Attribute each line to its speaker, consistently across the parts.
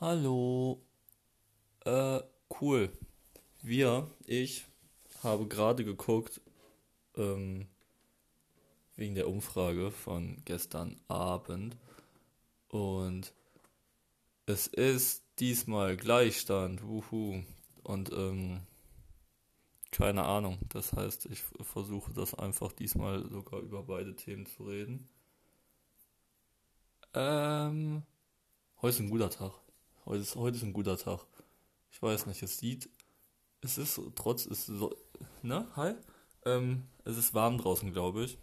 Speaker 1: Hallo. Äh, cool. Wir, ich, habe gerade geguckt, ähm, wegen der Umfrage von gestern Abend. Und es ist diesmal Gleichstand. Wuhu. Und, ähm, keine Ahnung. Das heißt, ich versuche das einfach diesmal sogar über beide Themen zu reden. Ähm, heute ist ein guter Tag. Heute ist, heute ist ein guter Tag. Ich weiß nicht, es sieht, es ist trotz, es so, ne, hi? Ähm, es ist warm draußen, glaube ich.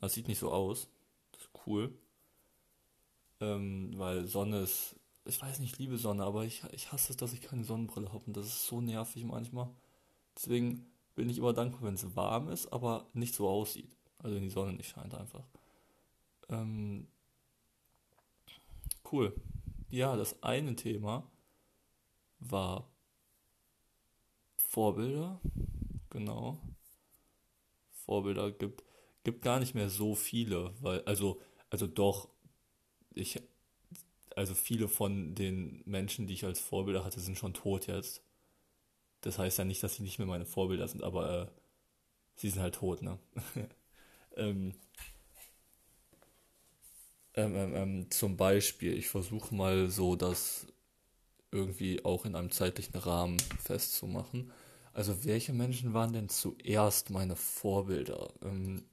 Speaker 1: Es sieht nicht so aus. Das ist cool. Ähm, weil Sonne ist, ich weiß nicht, ich liebe Sonne, aber ich, ich hasse es, dass ich keine Sonnenbrille habe und das ist so nervig manchmal. Deswegen bin ich immer dankbar, wenn es warm ist, aber nicht so aussieht. Also wenn die Sonne nicht scheint einfach. Ähm, cool. Ja, das eine Thema war Vorbilder. Genau. Vorbilder gibt, gibt gar nicht mehr so viele, weil, also, also doch, ich, also viele von den Menschen, die ich als Vorbilder hatte, sind schon tot jetzt. Das heißt ja nicht, dass sie nicht mehr meine Vorbilder sind, aber äh, sie sind halt tot, ne? ähm, ähm, ähm, ähm, zum Beispiel, ich versuche mal so das irgendwie auch in einem zeitlichen Rahmen festzumachen. Also welche Menschen waren denn zuerst meine Vorbilder? Ähm,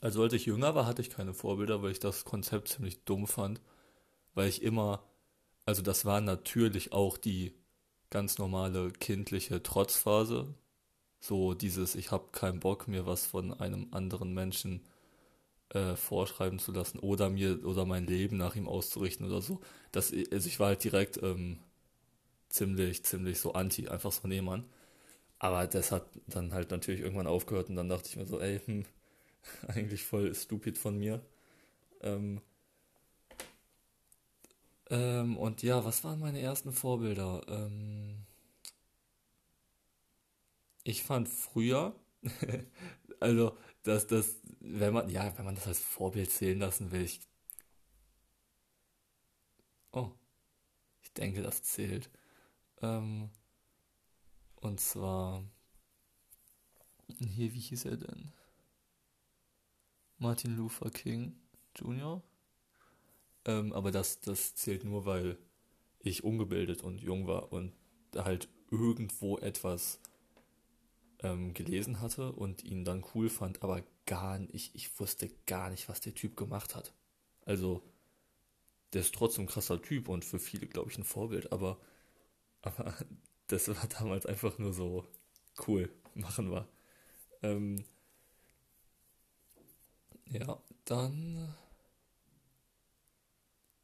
Speaker 1: also als ich jünger war, hatte ich keine Vorbilder, weil ich das Konzept ziemlich dumm fand, weil ich immer, also das war natürlich auch die ganz normale kindliche Trotzphase, so dieses, ich habe keinen Bock mir was von einem anderen Menschen äh, vorschreiben zu lassen oder mir oder mein Leben nach ihm auszurichten oder so. Das, also ich war halt direkt ähm, ziemlich, ziemlich so anti, einfach so Nehmann. Aber das hat dann halt natürlich irgendwann aufgehört und dann dachte ich mir so, ey, hm, eigentlich voll stupid von mir. Ähm, ähm, und ja, was waren meine ersten Vorbilder? Ähm, ich fand früher, also dass das, wenn man, ja, wenn man das als Vorbild zählen lassen will, ich. Oh, ich denke, das zählt. Ähm, und zwar, hier, wie hieß er denn? Martin Luther King Jr. Ähm, aber das, das zählt nur, weil ich ungebildet und jung war und halt irgendwo etwas ähm, gelesen hatte und ihn dann cool fand, aber gar nicht, ich, wusste gar nicht, was der Typ gemacht hat. Also, der ist trotzdem ein krasser Typ und für viele, glaube ich, ein Vorbild, aber, aber das war damals einfach nur so cool, machen wir. Ähm, ja, dann,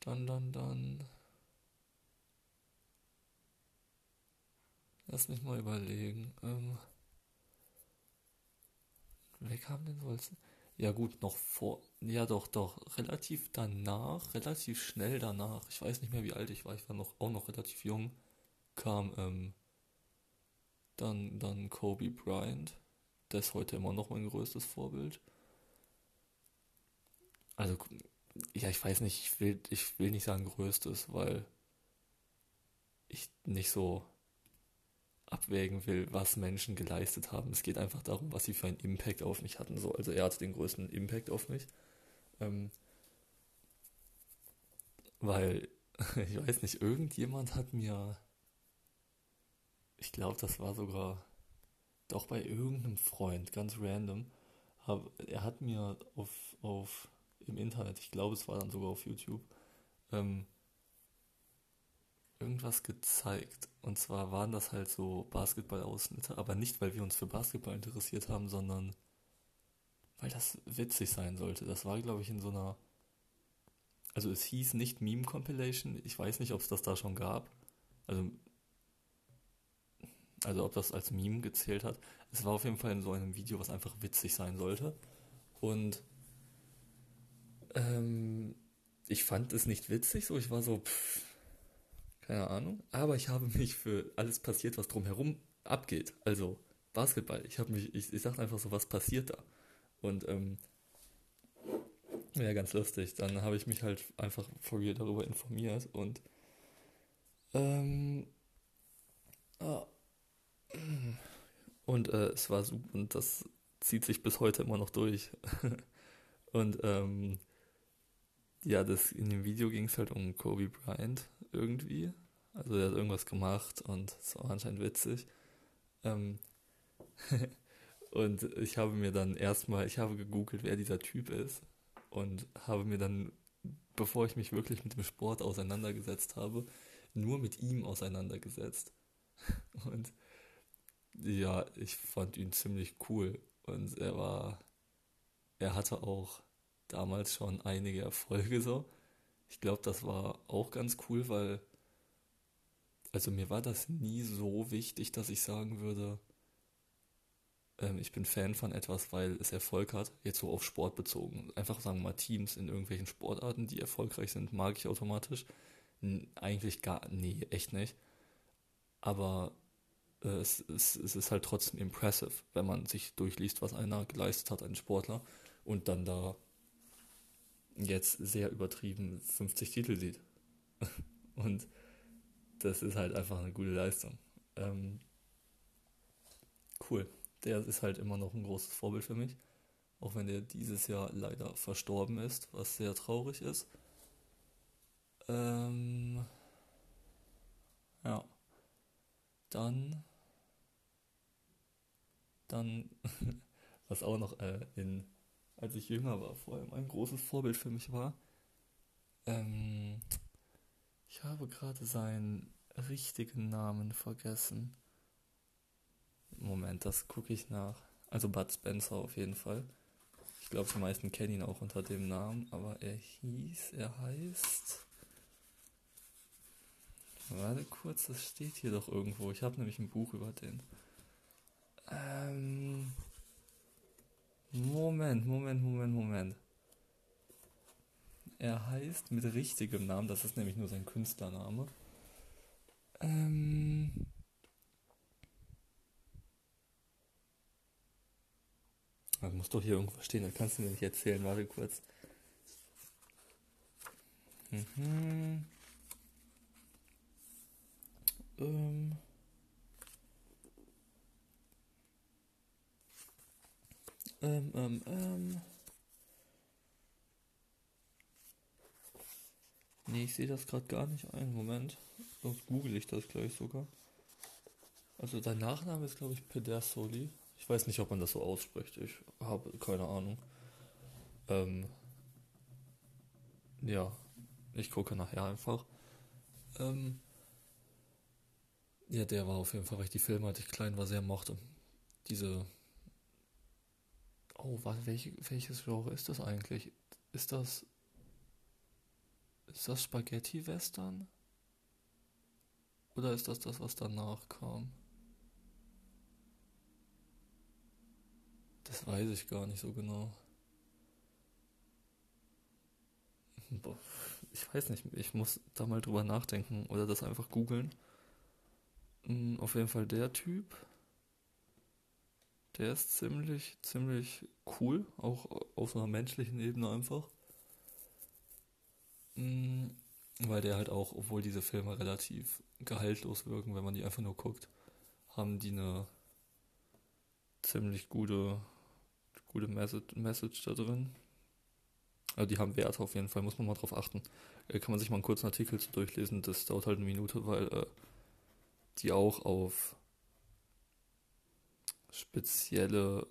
Speaker 1: dann, dann, dann. Lass mich mal überlegen. Ähm, Denn so als. Ja, gut, noch vor. Ja, doch, doch. Relativ danach, relativ schnell danach. Ich weiß nicht mehr, wie alt ich war. Ich war noch, auch noch relativ jung. Kam, ähm. Dann, dann Kobe Bryant. Der ist heute immer noch mein größtes Vorbild. Also, ja, ich weiß nicht, ich will, ich will nicht sagen größtes, weil ich nicht so abwägen will, was Menschen geleistet haben. Es geht einfach darum, was sie für einen Impact auf mich hatten. So, also er hatte den größten Impact auf mich. Ähm, weil, ich weiß nicht, irgendjemand hat mir, ich glaube, das war sogar doch bei irgendeinem Freund, ganz random, hab, er hat mir auf, auf im Internet, ich glaube, es war dann sogar auf YouTube, ähm, irgendwas gezeigt. Und zwar waren das halt so Basketball-Ausschnitte, aber nicht, weil wir uns für Basketball interessiert haben, sondern weil das witzig sein sollte. Das war, glaube ich, in so einer. Also es hieß nicht Meme Compilation. Ich weiß nicht, ob es das da schon gab. Also, also ob das als Meme gezählt hat. Es war auf jeden Fall in so einem Video, was einfach witzig sein sollte. Und ähm, ich fand es nicht witzig, so ich war so, pff, keine Ahnung. Aber ich habe mich für alles passiert, was drumherum abgeht. Also Basketball. Ich habe mich, ich, ich dachte einfach so, was passiert da? Und ähm, Ja, ganz lustig. Dann habe ich mich halt einfach for real darüber informiert und ähm, ah, und äh, es war super und das zieht sich bis heute immer noch durch. und ähm, ja, das in dem Video ging es halt um Kobe Bryant irgendwie. Also er hat irgendwas gemacht und es war anscheinend witzig. Ähm, und ich habe mir dann erstmal, ich habe gegoogelt, wer dieser Typ ist und habe mir dann, bevor ich mich wirklich mit dem Sport auseinandergesetzt habe, nur mit ihm auseinandergesetzt. Und ja, ich fand ihn ziemlich cool und er war, er hatte auch damals schon einige Erfolge so. Ich glaube, das war auch ganz cool, weil, also mir war das nie so wichtig, dass ich sagen würde, ähm, ich bin Fan von etwas, weil es Erfolg hat, jetzt so auf Sport bezogen. Einfach sagen mal Teams in irgendwelchen Sportarten, die erfolgreich sind, mag ich automatisch. N eigentlich gar, nee, echt nicht. Aber äh, es, es, es ist halt trotzdem impressive, wenn man sich durchliest, was einer geleistet hat, ein Sportler, und dann da jetzt sehr übertrieben 50 Titel sieht. und das ist halt einfach eine gute Leistung. Ähm, cool der ist halt immer noch ein großes Vorbild für mich. Auch wenn der dieses Jahr leider verstorben ist, was sehr traurig ist. Ähm, ja. Dann, dann, was auch noch äh, in, als ich jünger war, vor allem ein großes Vorbild für mich war. Ähm, ich habe gerade seinen richtigen Namen vergessen. Moment, das gucke ich nach. Also Bud Spencer auf jeden Fall. Ich glaube, die meisten kennen ihn auch unter dem Namen, aber er hieß, er heißt. Warte kurz, das steht hier doch irgendwo. Ich habe nämlich ein Buch über den. Ähm. Moment, Moment, Moment, Moment. Er heißt mit richtigem Namen, das ist nämlich nur sein Künstlername. Ähm. Das muss doch hier irgendwo stehen, dann kannst du mir nicht erzählen. Warte kurz. Mhm. Ähm. Ähm, ähm, ähm. Nee, ich sehe das gerade gar nicht ein. Moment. Sonst google ich das gleich sogar. Also dein Nachname ist, glaube ich, Pedersoli. Ich weiß nicht, ob man das so ausspricht. Ich habe keine Ahnung. Ähm, ja, ich gucke nachher einfach. Ähm, ja, der war auf jeden Fall, weil ich die Filme, als ich klein war, sehr mochte. Diese. Oh, was, welche, welches Genre ist das eigentlich? Ist das. Ist das Spaghetti-Western? Oder ist das das, was danach kam? Das weiß ich gar nicht so genau. Ich weiß nicht, ich muss da mal drüber nachdenken oder das einfach googeln. Hm, auf jeden Fall der Typ. Der ist ziemlich, ziemlich cool, auch auf einer menschlichen Ebene einfach. Hm, weil der halt auch, obwohl diese Filme relativ gehaltlos wirken, wenn man die einfach nur guckt, haben die eine ziemlich gute gute Message, Message da drin. Also die haben Werte auf jeden Fall, muss man mal drauf achten. Äh, kann man sich mal einen kurzen Artikel zu durchlesen, das dauert halt eine Minute, weil äh, die auch auf spezielle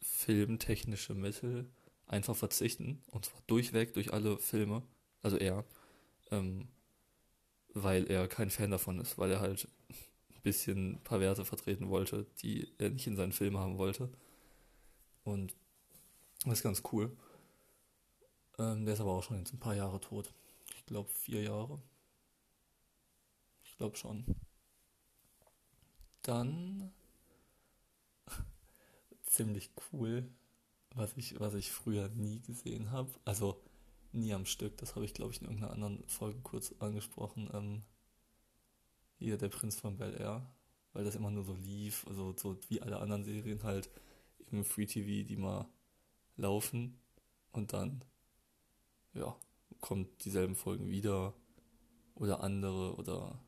Speaker 1: filmtechnische Mittel einfach verzichten. Und zwar durchweg durch alle Filme. Also er. Ähm, weil er kein Fan davon ist, weil er halt ein bisschen ein paar Werte vertreten wollte, die er nicht in seinen Filmen haben wollte. Und das ist ganz cool. Ähm, der ist aber auch schon jetzt ein paar Jahre tot. Ich glaube vier Jahre. Ich glaube schon. Dann ziemlich cool, was ich, was ich früher nie gesehen habe. Also nie am Stück, das habe ich glaube ich in irgendeiner anderen Folge kurz angesprochen. Ähm, hier der Prinz von Bel Air, weil das immer nur so lief, also so wie alle anderen Serien halt im Free TV, die mal laufen und dann ja, kommt dieselben Folgen wieder oder andere oder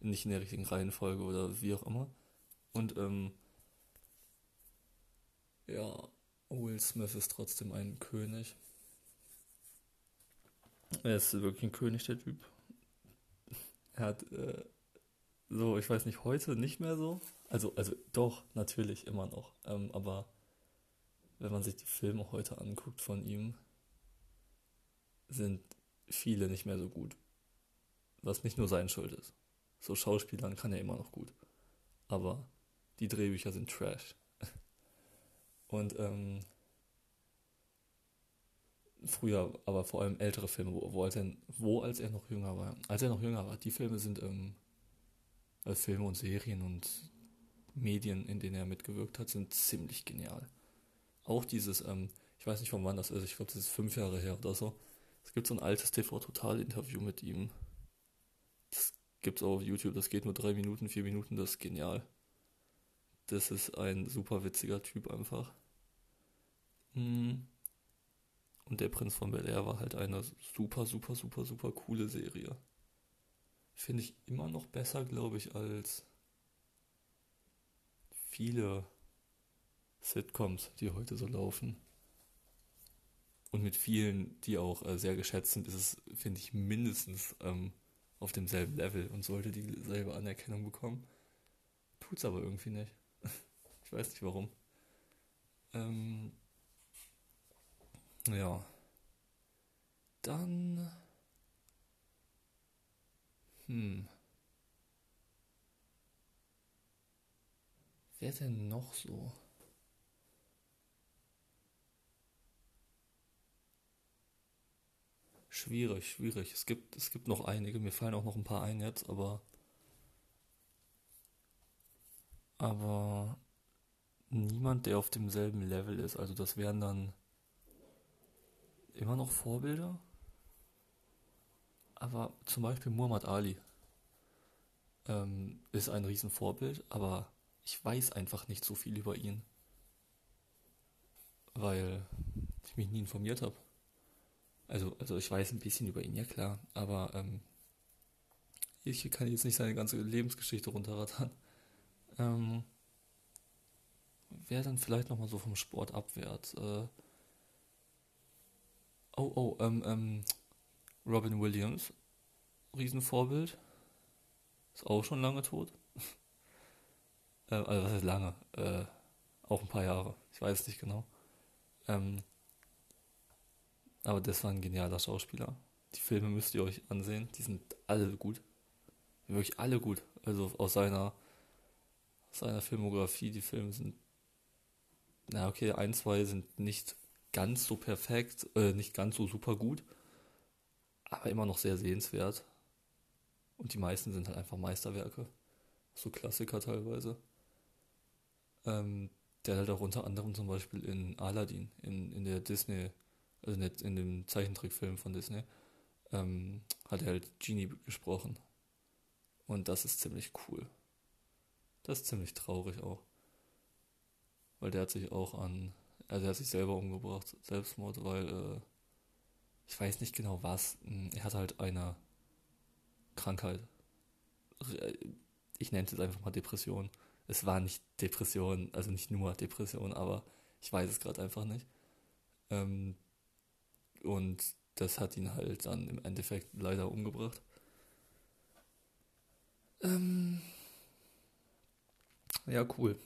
Speaker 1: nicht in der richtigen Reihenfolge oder wie auch immer. Und ähm, ja, Will Smith ist trotzdem ein König. Er ist wirklich ein König, der Typ. Er hat äh, so, ich weiß nicht, heute nicht mehr so. Also, also doch, natürlich immer noch. Ähm, aber wenn man sich die Filme heute anguckt von ihm, sind viele nicht mehr so gut. Was nicht nur sein Schuld ist. So Schauspielern kann er immer noch gut. Aber die Drehbücher sind Trash. Und ähm, früher, aber vor allem ältere Filme, wo, wo, als er, wo als er noch jünger war. Als er noch jünger war, die Filme sind ähm, also Filme und Serien und Medien, in denen er mitgewirkt hat, sind ziemlich genial. Auch dieses, ähm, ich weiß nicht von wann das ist, ich glaube, das ist fünf Jahre her oder so. Es gibt so ein altes TV-Total-Interview mit ihm. Das gibt es auch auf YouTube, das geht nur drei Minuten, vier Minuten, das ist genial. Das ist ein super witziger Typ einfach. Hm. Und der Prinz von Bel Air war halt eine super, super, super, super coole Serie. Finde ich immer noch besser, glaube ich, als viele Sitcoms, die heute so laufen. Und mit vielen, die auch äh, sehr geschätzt sind, ist es, finde ich, mindestens ähm, auf demselben Level und sollte dieselbe Anerkennung bekommen. Tut's aber irgendwie nicht. Ich weiß nicht warum. Ähm, ja. Dann. Hm. Wer denn noch so? Schwierig, schwierig. Es gibt, es gibt noch einige, mir fallen auch noch ein paar ein jetzt, aber. Aber niemand, der auf demselben Level ist. Also das wären dann immer noch Vorbilder. Aber zum Beispiel Muhammad Ali ähm, ist ein Riesenvorbild, aber ich weiß einfach nicht so viel über ihn. Weil ich mich nie informiert habe. Also, also ich weiß ein bisschen über ihn, ja klar, aber ähm, ich kann jetzt nicht seine ganze Lebensgeschichte runterrattern. Ähm, wer dann vielleicht nochmal so vom Sport abwärts? Äh, oh, oh, ähm, ähm, Robin Williams, Riesenvorbild. Ist auch schon lange tot. äh, also was heißt lange? Äh, auch ein paar Jahre. Ich weiß es nicht genau. Ähm, aber das war ein genialer Schauspieler. Die Filme müsst ihr euch ansehen. Die sind alle gut. Wirklich alle gut. Also aus seiner, aus seiner Filmografie, die Filme sind. Na okay, ein, zwei sind nicht ganz so perfekt, äh, nicht ganz so super gut, aber immer noch sehr sehenswert. Und die meisten sind halt einfach Meisterwerke. So Klassiker teilweise. Ähm, der halt auch unter anderem zum Beispiel in Aladdin, in, in der Disney also nicht in dem Zeichentrickfilm von Disney, ähm, hat er halt Genie gesprochen. Und das ist ziemlich cool. Das ist ziemlich traurig auch. Weil der hat sich auch an, also er hat sich selber umgebracht, Selbstmord, weil, äh, ich weiß nicht genau was, hm, er hatte halt eine Krankheit. Ich nenne es jetzt einfach mal Depression. Es war nicht Depression, also nicht nur Depression, aber ich weiß es gerade einfach nicht. Ähm, und das hat ihn halt dann im Endeffekt leider umgebracht. Ähm ja, cool.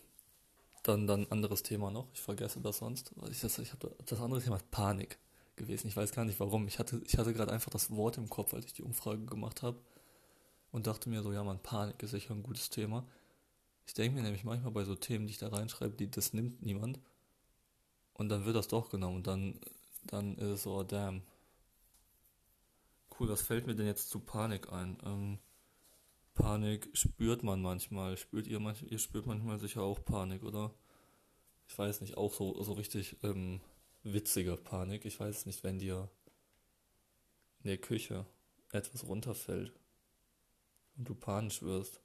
Speaker 1: Dann dann anderes Thema noch. Ich vergesse das sonst. Ich, das, ich habe das andere Thema Panik gewesen. Ich weiß gar nicht warum. Ich hatte, ich hatte gerade einfach das Wort im Kopf, als ich die Umfrage gemacht habe. Und dachte mir so, ja man, Panik ist sicher ein gutes Thema. Ich denke mir nämlich manchmal bei so Themen, die ich da reinschreibe, die das nimmt niemand. Und dann wird das doch genommen. Und dann dann ist es so, damn. Cool, was fällt mir denn jetzt zu Panik ein? Ähm, Panik spürt man manchmal. Spürt ihr manchmal, ihr spürt manchmal sicher auch Panik, oder? Ich weiß nicht, auch so, so richtig ähm, witzige Panik. Ich weiß nicht, wenn dir in der Küche etwas runterfällt und du panisch wirst.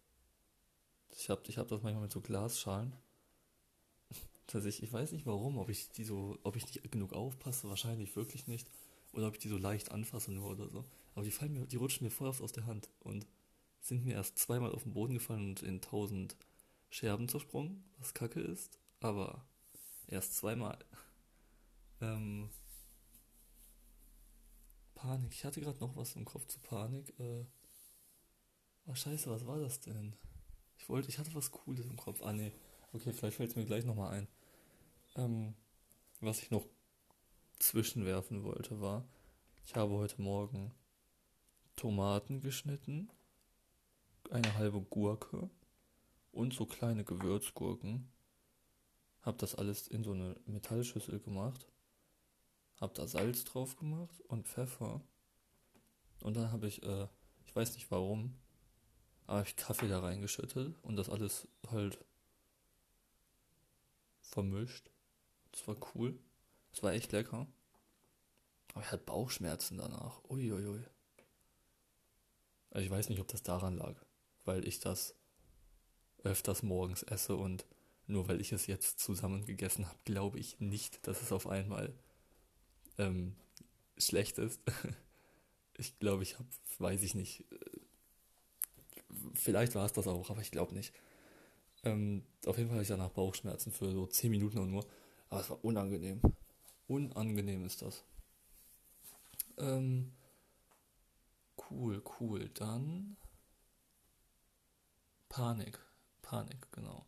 Speaker 1: Ich hab, ich hab das manchmal mit so Glasschalen Tatsächlich, ich weiß nicht warum, ob ich die so, ob ich nicht genug aufpasse, wahrscheinlich wirklich nicht. Oder ob ich die so leicht anfasse nur oder so. Aber die fallen mir, die rutschen mir voll oft aus der Hand und sind mir erst zweimal auf den Boden gefallen und in tausend Scherben zersprungen, was kacke ist. Aber erst zweimal. Ähm, Panik. Ich hatte gerade noch was im Kopf zu Panik. Äh, oh, scheiße, was war das denn? Ich wollte, ich hatte was Cooles im Kopf. Ah, nee. Okay, vielleicht fällt es mir gleich nochmal ein. Ähm, was ich noch zwischenwerfen wollte, war, ich habe heute Morgen Tomaten geschnitten, eine halbe Gurke und so kleine Gewürzgurken. Hab das alles in so eine Metallschüssel gemacht. Hab da Salz drauf gemacht und Pfeffer. Und dann habe ich, äh, ich weiß nicht warum, aber ich Kaffee da reingeschüttet und das alles halt vermischt. Das war cool. Das war echt lecker. Aber ich hatte Bauchschmerzen danach. Uiuiui. Also ich weiß nicht, ob das daran lag, weil ich das öfters morgens esse und nur weil ich es jetzt zusammen gegessen habe, glaube ich nicht, dass es auf einmal ähm, schlecht ist. ich glaube, ich habe, weiß ich nicht, vielleicht war es das auch, aber ich glaube nicht. Ähm, auf jeden Fall hatte ich danach Bauchschmerzen für so 10 Minuten und nur. Aber es war unangenehm. Unangenehm ist das. Ähm, cool, cool. Dann Panik. Panik, genau.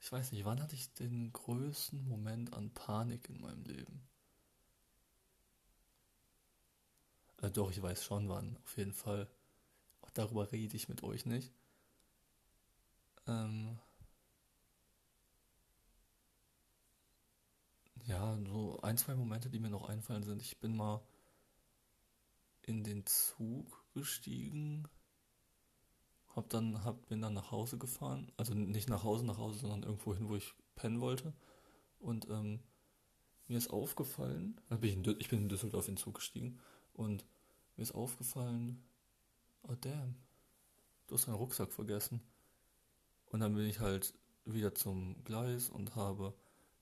Speaker 1: Ich weiß nicht, wann hatte ich den größten Moment an Panik in meinem Leben? Äh, doch, ich weiß schon wann, auf jeden Fall. Auch darüber rede ich mit euch nicht. Ähm, ja, so ein, zwei Momente, die mir noch einfallen sind. Ich bin mal in den Zug gestiegen, hab dann, hab, bin dann nach Hause gefahren. Also nicht nach Hause, nach Hause, sondern irgendwo hin, wo ich pennen wollte. Und ähm, mir ist aufgefallen, bin ich, ich bin in Düsseldorf in den Zug gestiegen und mir ist aufgefallen, oh damn, du hast deinen Rucksack vergessen. Und dann bin ich halt wieder zum Gleis und habe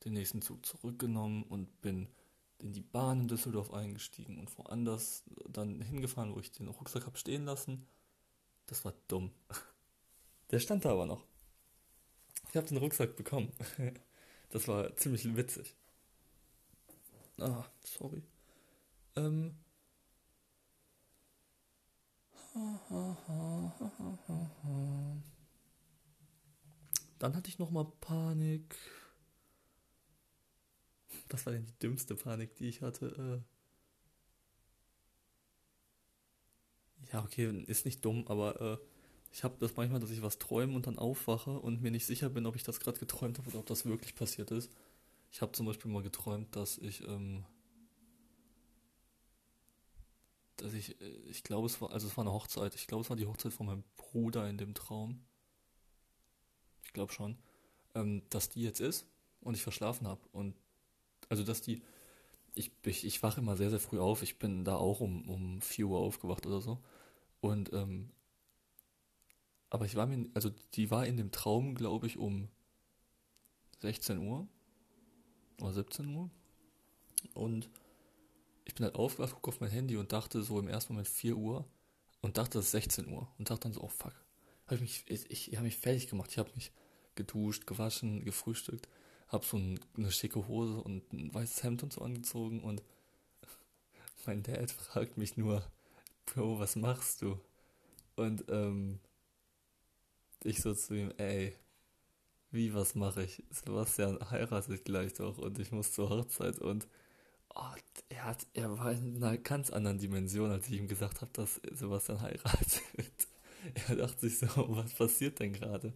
Speaker 1: den nächsten Zug zurückgenommen und bin in die Bahn in Düsseldorf eingestiegen und woanders dann hingefahren, wo ich den Rucksack habe stehen lassen. Das war dumm. Der stand da aber noch. Ich habe den Rucksack bekommen. Das war ziemlich witzig. Ah, sorry. Ähm. Dann hatte ich nochmal Panik. Was war denn die dümmste Panik, die ich hatte? Äh ja, okay, ist nicht dumm, aber äh, ich habe das manchmal, dass ich was träume und dann aufwache und mir nicht sicher bin, ob ich das gerade geträumt habe oder ob das wirklich passiert ist. Ich habe zum Beispiel mal geträumt, dass ich, ähm, dass ich, äh, ich glaube, es war, also es war eine Hochzeit. Ich glaube, es war die Hochzeit von meinem Bruder in dem Traum. Ich glaube schon, ähm, dass die jetzt ist und ich verschlafen habe und also, dass die. Ich, ich, ich wache immer sehr, sehr früh auf. Ich bin da auch um, um 4 Uhr aufgewacht oder so. Und, ähm, aber ich war mir, also die war in dem Traum, glaube ich, um 16 Uhr oder 17 Uhr. Und ich bin halt aufgewacht, gucke auf mein Handy und dachte so im ersten Moment 4 Uhr und dachte, es ist 16 Uhr. Und dachte dann so, oh fuck. Hab ich mich, ich, ich habe mich fertig gemacht. Ich habe mich geduscht, gewaschen, gefrühstückt habe so ein, eine schicke Hose und ein weißes Hemd und so angezogen und mein Dad fragt mich nur, Bro, was machst du? Und ähm, ich so zu ihm, ey, wie, was mache ich? Sebastian heiratet gleich doch und ich muss zur Hochzeit und oh, er, hat, er war in einer ganz anderen Dimension, als ich ihm gesagt habe, dass Sebastian heiratet. er dachte sich so, was passiert denn gerade? Und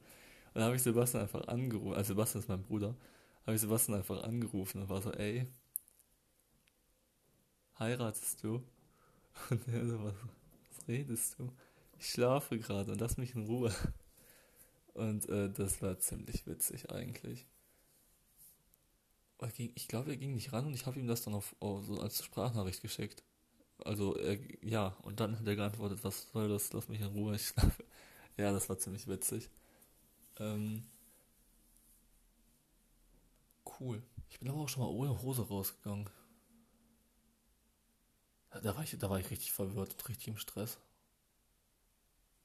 Speaker 1: dann habe ich Sebastian einfach angerufen, also Sebastian ist mein Bruder, habe ich Sebastian einfach angerufen und war so, ey, heiratest du? Und er so, was, was redest du? Ich schlafe gerade und lass mich in Ruhe. Und äh, das war ziemlich witzig eigentlich. Ich glaube, er ging nicht ran und ich habe ihm das dann auf, auf, so als Sprachnachricht geschickt. Also, er, ja, und dann hat er geantwortet, was soll das, lass mich in Ruhe, ich schlafe. Ja, das war ziemlich witzig. Ähm, cool. Ich bin aber auch schon mal ohne Hose rausgegangen. Da war ich, da war ich richtig verwirrt und richtig im Stress.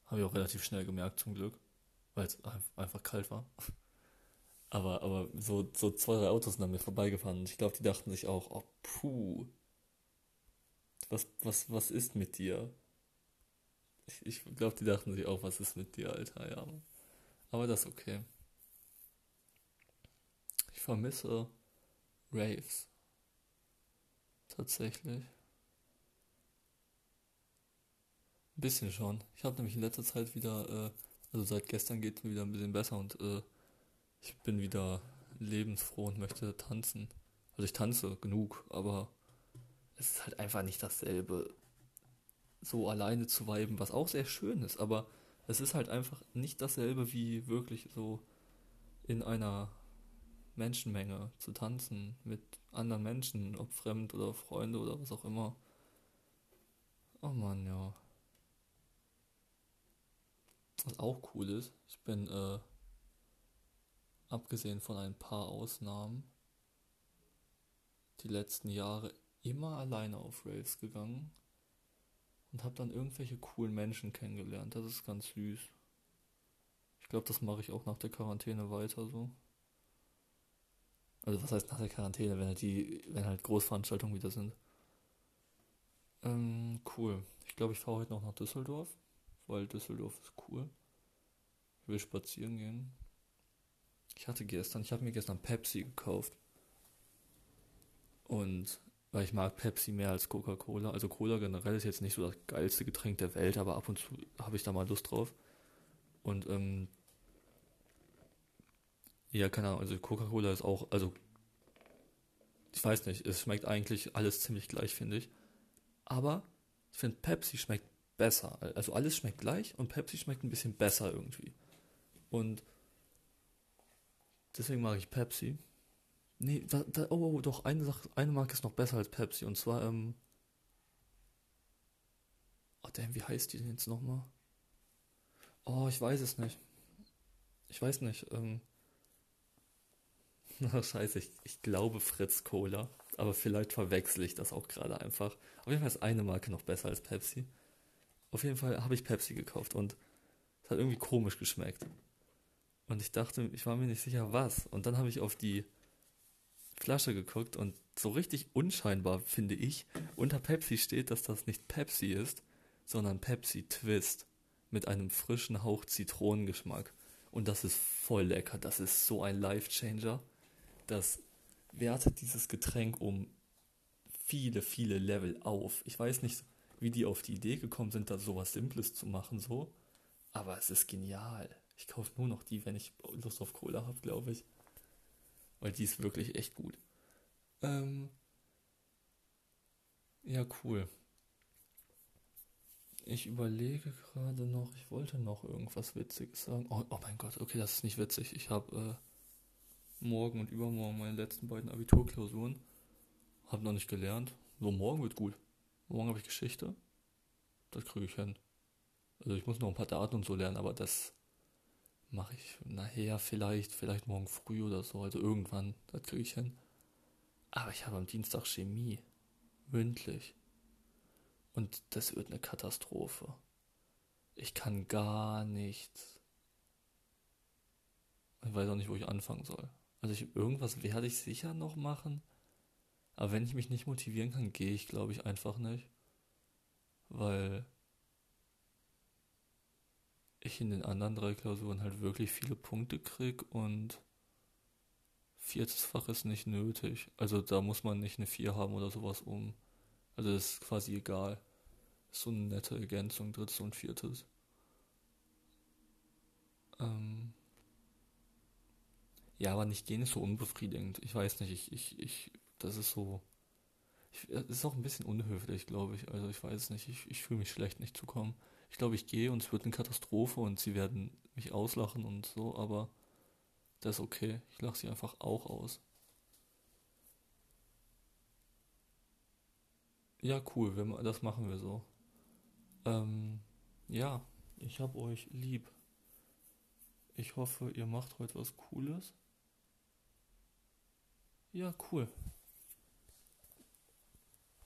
Speaker 1: Habe ich auch relativ schnell gemerkt, zum Glück, weil es einfach kalt war. Aber, aber so, so zwei, drei Autos sind an mir vorbeigefahren und ich glaube, die dachten sich auch, oh puh, was, was, was ist mit dir? Ich, ich glaube, die dachten sich auch, was ist mit dir, Alter, ja. Aber das ist okay. Ich vermisse Raves. Tatsächlich. Ein bisschen schon. Ich habe nämlich in letzter Zeit wieder, äh, also seit gestern geht es mir wieder ein bisschen besser und äh, ich bin wieder lebensfroh und möchte tanzen. Also ich tanze genug, aber es ist halt einfach nicht dasselbe, so alleine zu weiben, was auch sehr schön ist, aber es ist halt einfach nicht dasselbe wie wirklich so in einer Menschenmenge zu tanzen mit anderen Menschen, ob fremd oder Freunde oder was auch immer. Oh Mann, ja. Was auch cool ist, ich bin, äh, abgesehen von ein paar Ausnahmen, die letzten Jahre immer alleine auf Raves gegangen und habe dann irgendwelche coolen Menschen kennengelernt. Das ist ganz süß. Ich glaube, das mache ich auch nach der Quarantäne weiter so. Also was heißt nach der Quarantäne, wenn halt die, wenn halt Großveranstaltungen wieder sind. Ähm, cool. Ich glaube, ich fahre heute noch nach Düsseldorf, weil Düsseldorf ist cool. Ich will spazieren gehen. Ich hatte gestern, ich habe mir gestern Pepsi gekauft. Und weil ich mag Pepsi mehr als Coca-Cola. Also Cola generell ist jetzt nicht so das geilste Getränk der Welt, aber ab und zu habe ich da mal Lust drauf. Und ähm, ja, keine Ahnung, also Coca-Cola ist auch, also ich weiß nicht, es schmeckt eigentlich alles ziemlich gleich, finde ich. Aber ich finde Pepsi schmeckt besser. Also alles schmeckt gleich und Pepsi schmeckt ein bisschen besser irgendwie. Und deswegen mag ich Pepsi. Nee, da, da, oh, oh, doch, eine Sache, eine Marke ist noch besser als Pepsi und zwar, ähm. Oh, damn, wie heißt die denn jetzt nochmal? Oh, ich weiß es nicht. Ich weiß nicht, ähm. Na, scheiße, ich, ich glaube Fritz Cola. Aber vielleicht verwechsel ich das auch gerade einfach. Auf jeden Fall ist eine Marke noch besser als Pepsi. Auf jeden Fall habe ich Pepsi gekauft und es hat irgendwie komisch geschmeckt. Und ich dachte, ich war mir nicht sicher, was. Und dann habe ich auf die Flasche geguckt und so richtig unscheinbar, finde ich, unter Pepsi steht, dass das nicht Pepsi ist, sondern Pepsi Twist mit einem frischen Hauch Zitronengeschmack. Und das ist voll lecker. Das ist so ein Life Changer das wertet dieses Getränk um viele, viele Level auf. Ich weiß nicht, wie die auf die Idee gekommen sind, da sowas Simples zu machen, so. Aber es ist genial. Ich kaufe nur noch die, wenn ich Lust auf Cola habe, glaube ich. Weil die ist wirklich echt gut. Ähm ja, cool. Ich überlege gerade noch, ich wollte noch irgendwas Witziges sagen. Oh, oh mein Gott, okay, das ist nicht witzig. Ich habe äh, morgen und übermorgen meine letzten beiden Abiturklausuren. Hab noch nicht gelernt. So, morgen wird gut. Morgen habe ich Geschichte. Das kriege ich hin. Also ich muss noch ein paar Daten und so lernen, aber das mache ich nachher vielleicht, vielleicht morgen früh oder so. Also irgendwann, das kriege ich hin. Aber ich habe am Dienstag Chemie. Mündlich. Und das wird eine Katastrophe. Ich kann gar nichts. Ich weiß auch nicht, wo ich anfangen soll. Also ich, irgendwas werde ich sicher noch machen. Aber wenn ich mich nicht motivieren kann, gehe ich, glaube ich, einfach nicht. Weil ich in den anderen drei Klausuren halt wirklich viele Punkte krieg und viertes Fach ist nicht nötig. Also da muss man nicht eine 4 haben oder sowas um. Also das ist quasi egal. ist so eine nette Ergänzung, drittes und viertes. Ähm, ja, aber nicht gehen ist so unbefriedigend. Ich weiß nicht, ich, ich, ich, das ist so. Ich, das ist auch ein bisschen unhöflich, glaube ich. Also ich weiß nicht, ich, ich fühle mich schlecht, nicht zu kommen. Ich glaube, ich gehe und es wird eine Katastrophe und sie werden mich auslachen und so, aber das ist okay. Ich lache sie einfach auch aus. Ja, cool, wir, das machen wir so. Ähm, ja, ich hab euch lieb. Ich hoffe, ihr macht heute was Cooles. Ja, cool.